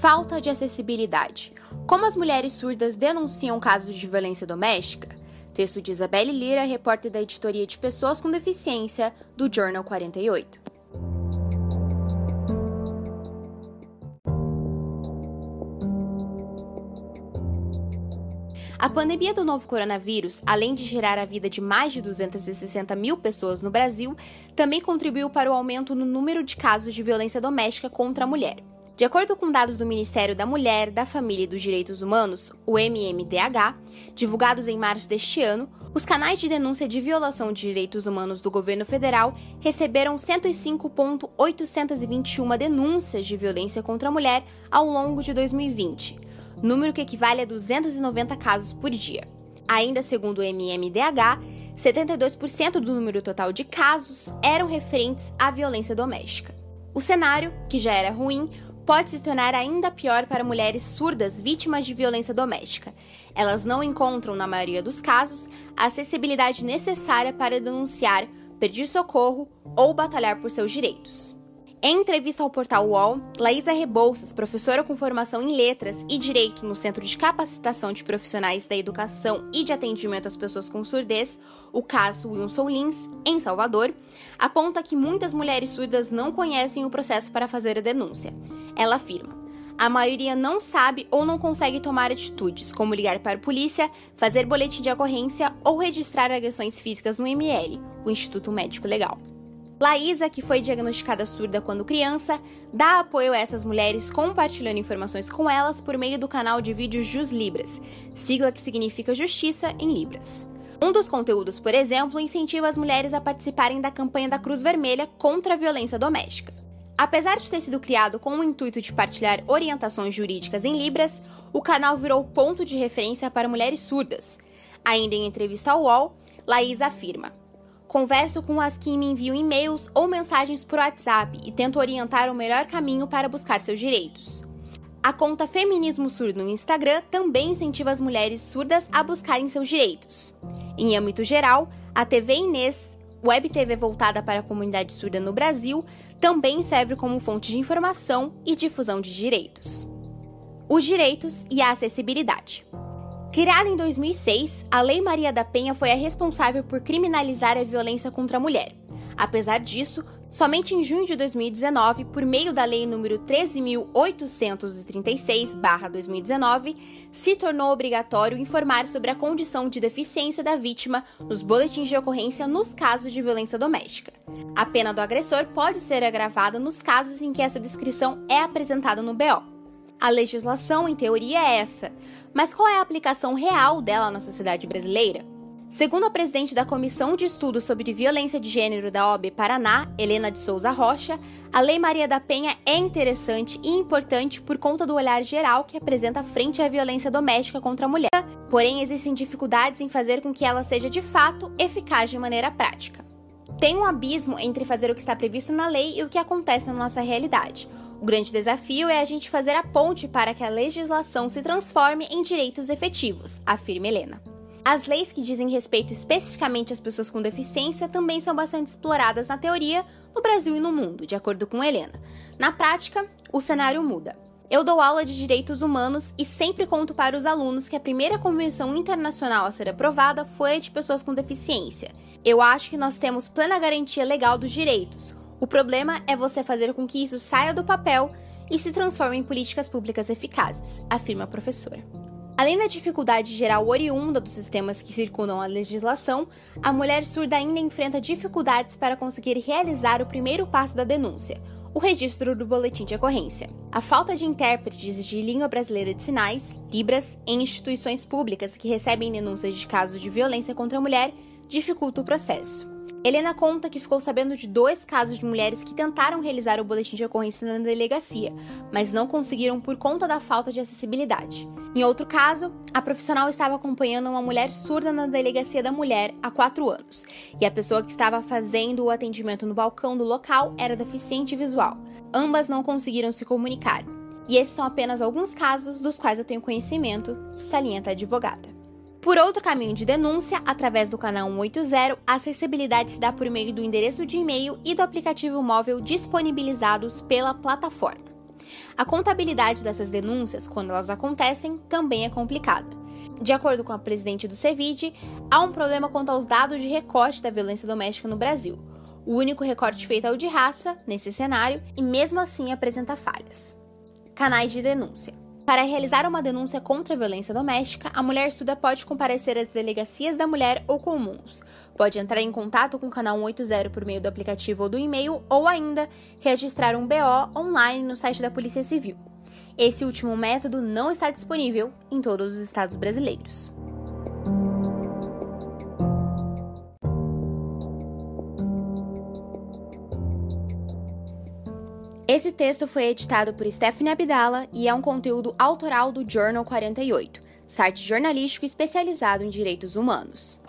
Falta de acessibilidade. Como as mulheres surdas denunciam casos de violência doméstica? Texto de Isabelle Lira, repórter da editoria de Pessoas com Deficiência, do Journal 48. A pandemia do novo coronavírus, além de gerar a vida de mais de 260 mil pessoas no Brasil, também contribuiu para o aumento no número de casos de violência doméstica contra a mulher. De acordo com dados do Ministério da Mulher, da Família e dos Direitos Humanos, o MMDH, divulgados em março deste ano, os canais de denúncia de violação de direitos humanos do governo federal receberam 105.821 denúncias de violência contra a mulher ao longo de 2020, número que equivale a 290 casos por dia. Ainda segundo o MMDH, 72% do número total de casos eram referentes à violência doméstica. O cenário, que já era ruim, pode se tornar ainda pior para mulheres surdas vítimas de violência doméstica. Elas não encontram, na maioria dos casos, a acessibilidade necessária para denunciar, pedir socorro ou batalhar por seus direitos. Em entrevista ao portal UOL, Laísa Rebouças, professora com formação em Letras e Direito no Centro de Capacitação de Profissionais da Educação e de Atendimento às Pessoas com Surdez, o caso Wilson Lins, em Salvador, aponta que muitas mulheres surdas não conhecem o processo para fazer a denúncia. Ela afirma: a maioria não sabe ou não consegue tomar atitudes, como ligar para a polícia, fazer boletim de ocorrência ou registrar agressões físicas no ML, o Instituto Médico Legal. Laísa, que foi diagnosticada surda quando criança, dá apoio a essas mulheres compartilhando informações com elas por meio do canal de vídeos Jus Libras, sigla que significa Justiça em Libras. Um dos conteúdos, por exemplo, incentiva as mulheres a participarem da campanha da Cruz Vermelha contra a violência doméstica. Apesar de ter sido criado com o intuito de partilhar orientações jurídicas em Libras, o canal virou ponto de referência para mulheres surdas. Ainda em entrevista ao UOL, Laís afirma: Converso com as que me enviam e-mails ou mensagens por WhatsApp e tento orientar o melhor caminho para buscar seus direitos. A conta Feminismo Surdo no Instagram também incentiva as mulheres surdas a buscarem seus direitos. Em âmbito geral, a TV Inês, web TV voltada para a comunidade surda no Brasil, também serve como fonte de informação e difusão de direitos. Os direitos e a acessibilidade. Criada em 2006, a Lei Maria da Penha foi a responsável por criminalizar a violência contra a mulher. Apesar disso, somente em junho de 2019, por meio da Lei nº 13.836-2019, se tornou obrigatório informar sobre a condição de deficiência da vítima nos boletins de ocorrência nos casos de violência doméstica. A pena do agressor pode ser agravada nos casos em que essa descrição é apresentada no BO. A legislação, em teoria, é essa, mas qual é a aplicação real dela na sociedade brasileira? Segundo a presidente da Comissão de Estudos sobre Violência de Gênero da OAB Paraná, Helena de Souza Rocha, a Lei Maria da Penha é interessante e importante por conta do olhar geral que apresenta frente à violência doméstica contra a mulher. Porém, existem dificuldades em fazer com que ela seja de fato eficaz de maneira prática. Tem um abismo entre fazer o que está previsto na lei e o que acontece na nossa realidade. O grande desafio é a gente fazer a ponte para que a legislação se transforme em direitos efetivos, afirma Helena. As leis que dizem respeito especificamente às pessoas com deficiência também são bastante exploradas na teoria, no Brasil e no mundo, de acordo com Helena. Na prática, o cenário muda. Eu dou aula de direitos humanos e sempre conto para os alunos que a primeira convenção internacional a ser aprovada foi a de pessoas com deficiência. Eu acho que nós temos plena garantia legal dos direitos, o problema é você fazer com que isso saia do papel e se transforme em políticas públicas eficazes, afirma a professora. Além da dificuldade geral oriunda dos sistemas que circundam a legislação, a mulher surda ainda enfrenta dificuldades para conseguir realizar o primeiro passo da denúncia, o registro do boletim de ocorrência. A falta de intérpretes de língua brasileira de sinais, Libras, em instituições públicas que recebem denúncias de casos de violência contra a mulher dificulta o processo. Helena conta que ficou sabendo de dois casos de mulheres que tentaram realizar o boletim de ocorrência na delegacia, mas não conseguiram por conta da falta de acessibilidade. Em outro caso, a profissional estava acompanhando uma mulher surda na delegacia da mulher há quatro anos, e a pessoa que estava fazendo o atendimento no balcão do local era deficiente visual. Ambas não conseguiram se comunicar. E esses são apenas alguns casos dos quais eu tenho conhecimento, salienta a advogada. Por outro caminho de denúncia, através do canal 180, a acessibilidade se dá por meio do endereço de e-mail e do aplicativo móvel disponibilizados pela plataforma. A contabilidade dessas denúncias, quando elas acontecem, também é complicada. De acordo com a presidente do CEVID, há um problema quanto aos dados de recorte da violência doméstica no Brasil. O único recorte feito é o de raça, nesse cenário, e mesmo assim apresenta falhas. Canais de denúncia. Para realizar uma denúncia contra a violência doméstica, a mulher surda pode comparecer às delegacias da mulher ou comuns. Pode entrar em contato com o canal 180 por meio do aplicativo ou do e-mail, ou ainda registrar um BO online no site da Polícia Civil. Esse último método não está disponível em todos os estados brasileiros. Esse texto foi editado por Stephanie Abdala e é um conteúdo autoral do Journal 48, site jornalístico especializado em direitos humanos.